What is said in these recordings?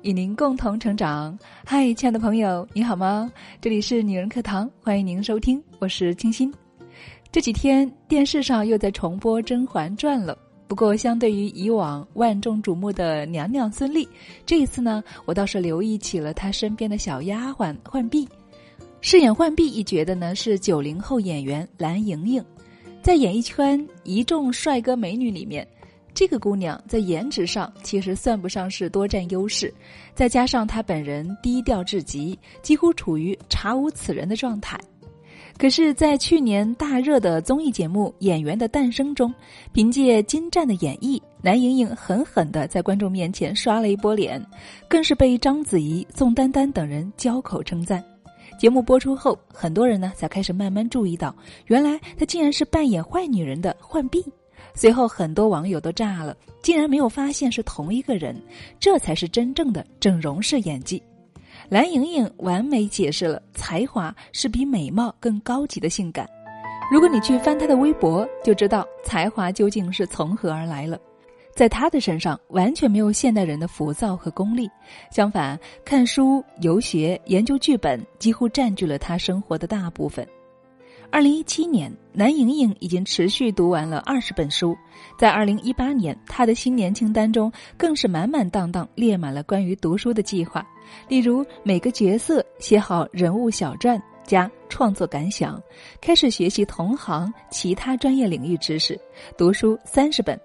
与您共同成长。嗨，亲爱的朋友，你好吗？这里是女人课堂，欢迎您收听，我是清新。这几天电视上又在重播《甄嬛传》了，不过相对于以往万众瞩目的娘娘孙俪，这一次呢，我倒是留意起了她身边的小丫鬟浣碧。饰演浣碧一角的呢是九零后演员蓝盈莹，在演艺圈一众帅哥美女里面。这个姑娘在颜值上其实算不上是多占优势，再加上她本人低调至极，几乎处于查无此人的状态。可是，在去年大热的综艺节目《演员的诞生》中，凭借精湛的演绎，蓝盈莹狠狠地在观众面前刷了一波脸，更是被章子怡、宋丹丹等人交口称赞。节目播出后，很多人呢才开始慢慢注意到，原来她竟然是扮演坏女人的浣碧。随后，很多网友都炸了，竟然没有发现是同一个人，这才是真正的整容式演技。蓝盈莹完美解释了才华是比美貌更高级的性感。如果你去翻她的微博，就知道才华究竟是从何而来了。在她的身上，完全没有现代人的浮躁和功利，相反，看书、游学、研究剧本几乎占据了她生活的大部分。二零一七年，蓝盈莹已经持续读完了二十本书。在二零一八年，她的新年清单中更是满满当当列满了关于读书的计划，例如每个角色写好人物小传加创作感想，开始学习同行其他专业领域知识，读书三十本。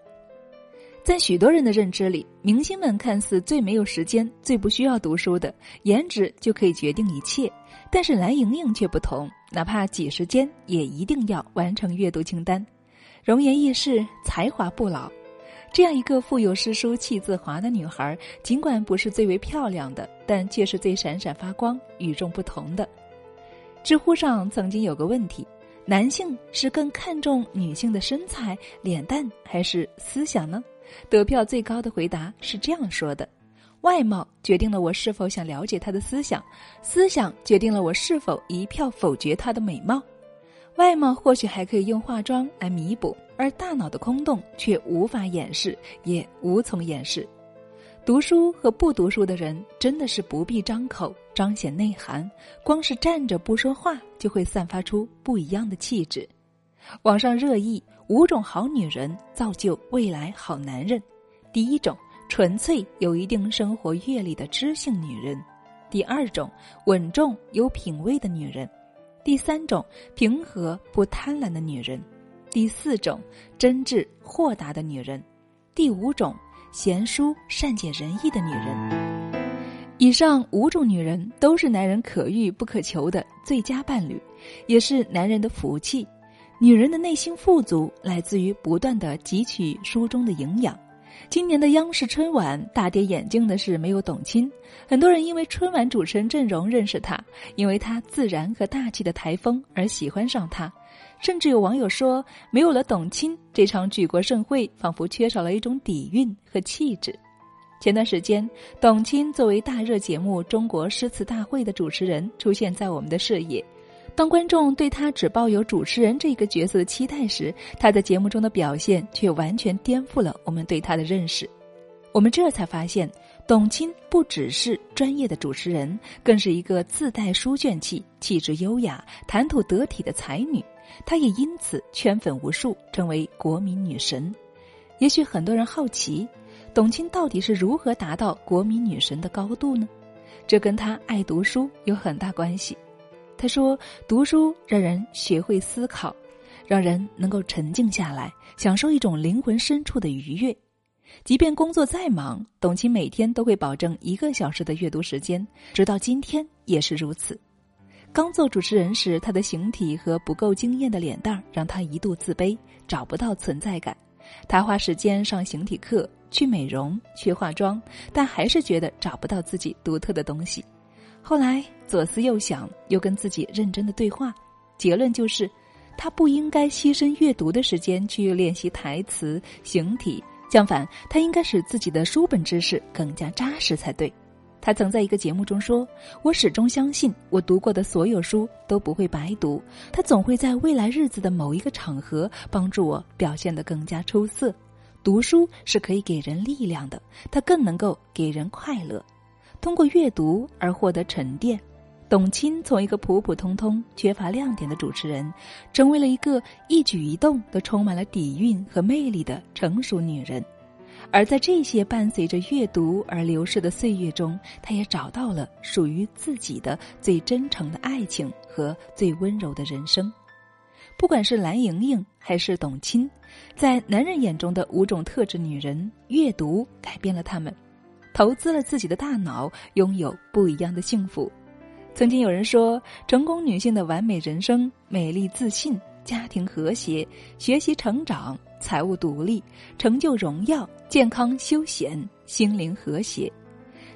在许多人的认知里，明星们看似最没有时间、最不需要读书的，颜值就可以决定一切。但是蓝盈莹却不同。哪怕挤时间，也一定要完成阅读清单。容颜易逝，才华不老。这样一个腹有诗书气自华的女孩，尽管不是最为漂亮的，但却是最闪闪发光、与众不同的。知乎上曾经有个问题：男性是更看重女性的身材、脸蛋，还是思想呢？得票最高的回答是这样说的。外貌决定了我是否想了解他的思想，思想决定了我是否一票否决他的美貌。外貌或许还可以用化妆来弥补，而大脑的空洞却无法掩饰，也无从掩饰。读书和不读书的人真的是不必张口彰显内涵，光是站着不说话就会散发出不一样的气质。网上热议五种好女人造就未来好男人，第一种。纯粹有一定生活阅历的知性女人，第二种稳重有品位的女人，第三种平和不贪婪的女人，第四种真挚豁达的女人，第五种贤淑善解人意的女人。以上五种女人都是男人可遇不可求的最佳伴侣，也是男人的福气。女人的内心富足，来自于不断的汲取书中的营养。今年的央视春晚大跌眼镜的是没有董卿，很多人因为春晚主持人阵容认识她，因为她自然和大气的台风而喜欢上她，甚至有网友说，没有了董卿，这场举国盛会仿佛缺少了一种底蕴和气质。前段时间，董卿作为大热节目《中国诗词大会》的主持人出现在我们的视野。当观众对他只抱有主持人这个角色的期待时，他在节目中的表现却完全颠覆了我们对他的认识。我们这才发现，董卿不只是专业的主持人，更是一个自带书卷气、气质优雅、谈吐得体的才女。她也因此圈粉无数，成为国民女神。也许很多人好奇，董卿到底是如何达到国民女神的高度呢？这跟她爱读书有很大关系。他说：“读书让人学会思考，让人能够沉静下来，享受一种灵魂深处的愉悦。即便工作再忙，董卿每天都会保证一个小时的阅读时间，直到今天也是如此。刚做主持人时，他的形体和不够惊艳的脸蛋儿让他一度自卑，找不到存在感。他花时间上形体课，去美容，去化妆，但还是觉得找不到自己独特的东西。”后来左思右想，又跟自己认真的对话，结论就是，他不应该牺牲阅读的时间去练习台词、形体，相反，他应该使自己的书本知识更加扎实才对。他曾在一个节目中说：“我始终相信，我读过的所有书都不会白读，他总会在未来日子的某一个场合帮助我表现得更加出色。读书是可以给人力量的，它更能够给人快乐。”通过阅读而获得沉淀。董卿从一个普普通通、缺乏亮点的主持人，成为了一个一举一动都充满了底蕴和魅力的成熟女人。而在这些伴随着阅读而流逝的岁月中，她也找到了属于自己的最真诚的爱情和最温柔的人生。不管是蓝盈莹还是董卿，在男人眼中的五种特质女人，阅读改变了他们，投资了自己的大脑，拥有不一样的幸福。曾经有人说，成功女性的完美人生：美丽、自信、家庭和谐、学习成长、财务独立、成就荣耀、健康休闲、心灵和谐。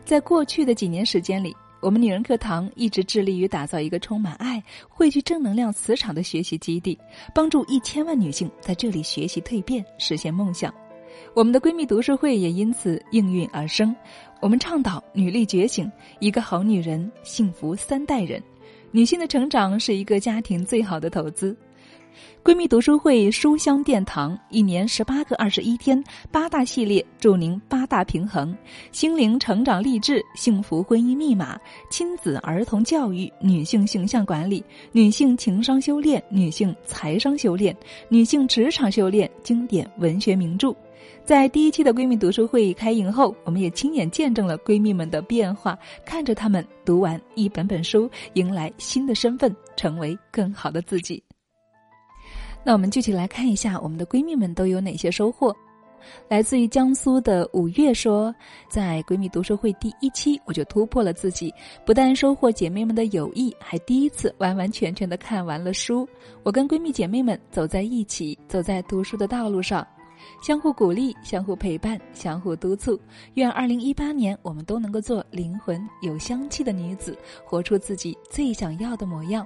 在过去的几年时间里，我们女人课堂一直致力于打造一个充满爱、汇聚正能量磁场的学习基地，帮助一千万女性在这里学习蜕变，实现梦想。我们的闺蜜读书会也因此应运而生。我们倡导女力觉醒，一个好女人幸福三代人。女性的成长是一个家庭最好的投资。闺蜜读书会书香殿堂，一年十八个二十一天，八大系列，祝您八大平衡：心灵成长励志、幸福婚姻密码、亲子儿童教育、女性形象管理、女性情商修炼、女性财商修炼、女性职场修炼，经典文学名著。在第一期的闺蜜读书会开营后，我们也亲眼见证了闺蜜们的变化，看着她们读完一本本书，迎来新的身份，成为更好的自己。那我们具体来看一下，我们的闺蜜们都有哪些收获？来自于江苏的五月说，在闺蜜读书会第一期，我就突破了自己，不但收获姐妹们的友谊，还第一次完完全全的看完了书。我跟闺蜜姐妹们走在一起，走在读书的道路上。相互鼓励，相互陪伴，相互督促。愿二零一八年我们都能够做灵魂有香气的女子，活出自己最想要的模样。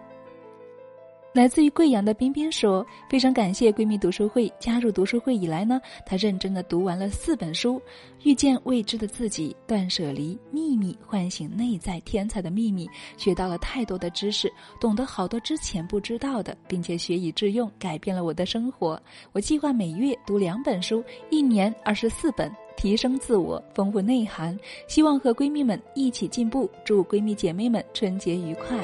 来自于贵阳的冰冰说：“非常感谢闺蜜读书会。加入读书会以来呢，她认真的读完了四本书，《遇见未知的自己》《断舍离》《秘密》《唤醒内在天才的秘密》，学到了太多的知识，懂得好多之前不知道的，并且学以致用，改变了我的生活。我计划每月读两本书，一年二十四本，提升自我，丰富内涵。希望和闺蜜们一起进步。祝闺蜜姐妹们春节愉快。”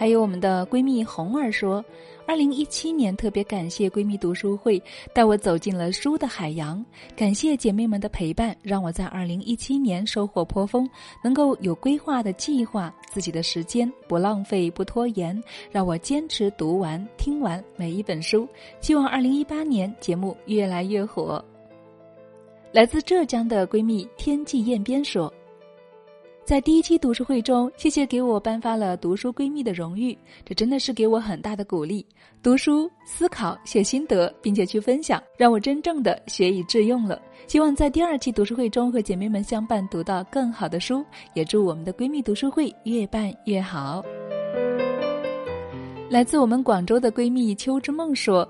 还有我们的闺蜜红儿说，二零一七年特别感谢闺蜜读书会带我走进了书的海洋，感谢姐妹们的陪伴，让我在二零一七年收获颇丰，能够有规划的计划自己的时间，不浪费不拖延，让我坚持读完听完每一本书。希望二零一八年节目越来越火。来自浙江的闺蜜天际雁边说。在第一期读书会中，谢谢给我颁发了读书闺蜜的荣誉，这真的是给我很大的鼓励。读书、思考、写心得，并且去分享，让我真正的学以致用了。希望在第二期读书会中和姐妹们相伴，读到更好的书。也祝我们的闺蜜读书会越办越好。来自我们广州的闺蜜秋之梦说。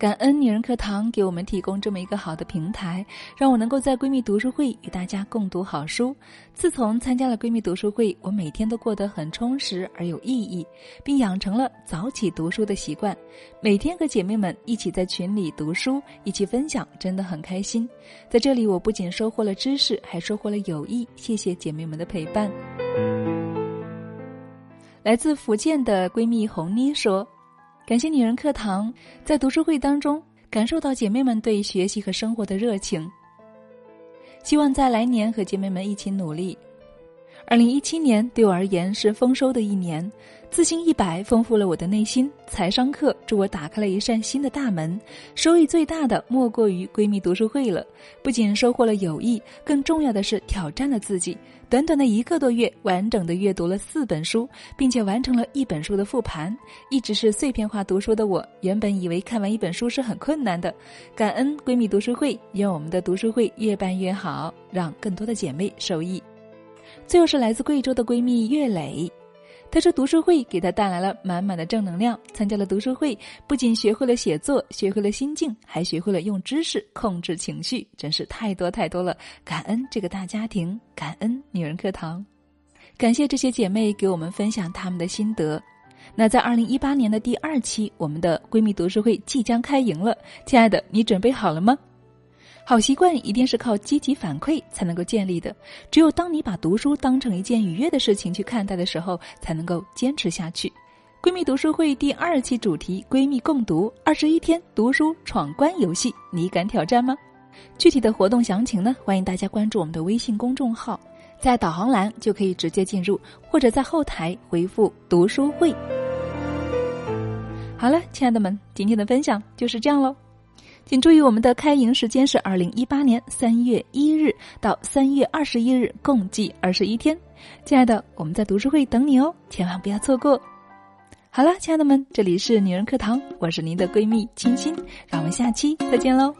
感恩女人课堂给我们提供这么一个好的平台，让我能够在闺蜜读书会与大家共读好书。自从参加了闺蜜读书会，我每天都过得很充实而有意义，并养成了早起读书的习惯。每天和姐妹们一起在群里读书，一起分享，真的很开心。在这里，我不仅收获了知识，还收获了友谊。谢谢姐妹们的陪伴。来自福建的闺蜜红妮说。感谢女人课堂，在读书会当中感受到姐妹们对学习和生活的热情。希望在来年和姐妹们一起努力。二零一七年对我而言是丰收的一年。自信一百丰富了我的内心，财商课助我打开了一扇新的大门，收益最大的莫过于闺蜜读书会了。不仅收获了友谊，更重要的是挑战了自己。短短的一个多月，完整的阅读了四本书，并且完成了一本书的复盘。一直是碎片化读书的我，原本以为看完一本书是很困难的。感恩闺蜜读书会，愿我们的读书会越办越好，让更多的姐妹受益。最后是来自贵州的闺蜜岳磊。他说：“读书会给他带来了满满的正能量。参加了读书会，不仅学会了写作，学会了心境，还学会了用知识控制情绪，真是太多太多了。感恩这个大家庭，感恩女人课堂，感谢这些姐妹给我们分享她们的心得。那在二零一八年的第二期，我们的闺蜜读书会即将开营了。亲爱的，你准备好了吗？”好习惯一定是靠积极反馈才能够建立的。只有当你把读书当成一件愉悦的事情去看待的时候，才能够坚持下去。闺蜜读书会第二期主题：闺蜜共读二十一天读书闯关游戏，你敢挑战吗？具体的活动详情呢？欢迎大家关注我们的微信公众号，在导航栏就可以直接进入，或者在后台回复“读书会”。好了，亲爱的们，今天的分享就是这样喽。请注意，我们的开营时间是二零一八年三月一日到三月二十一日，共计二十一天。亲爱的，我们在读书会等你哦，千万不要错过。好了，亲爱的们，这里是女人课堂，我是您的闺蜜清新，让我们下期再见喽。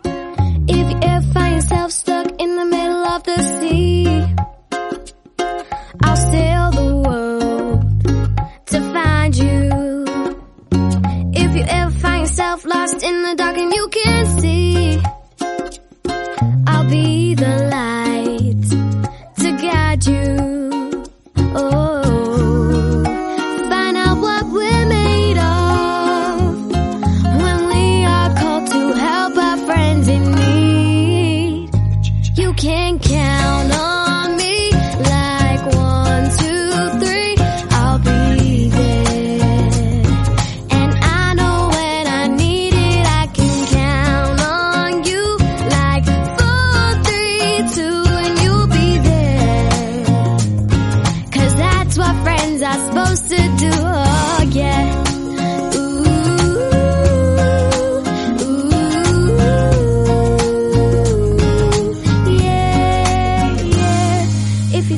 lost in the dark and you can't see. supposed to do? Oh yeah.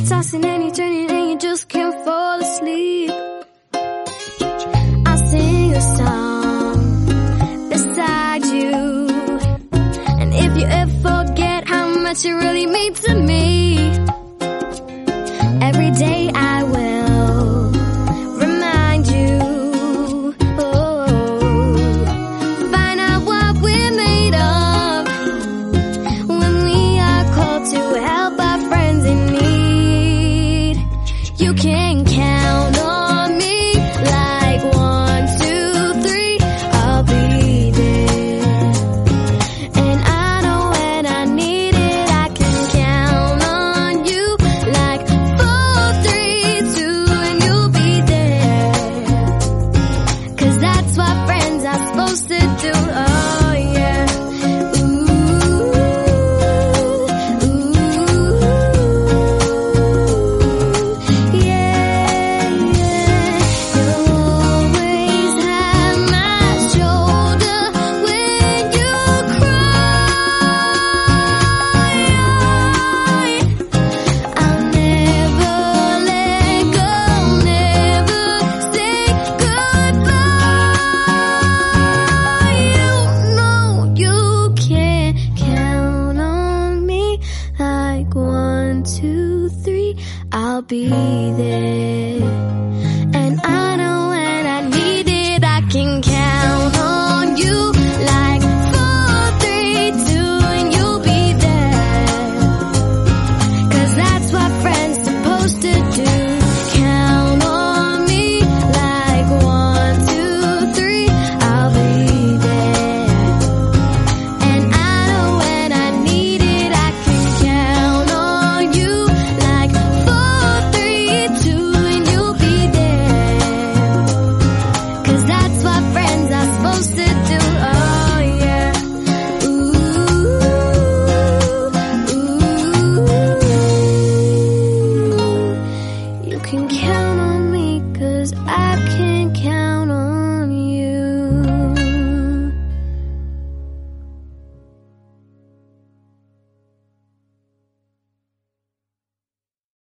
Tossing and you're turning and you just can't fall asleep. I sing a song beside you, and if you ever forget how much you really mean to me, every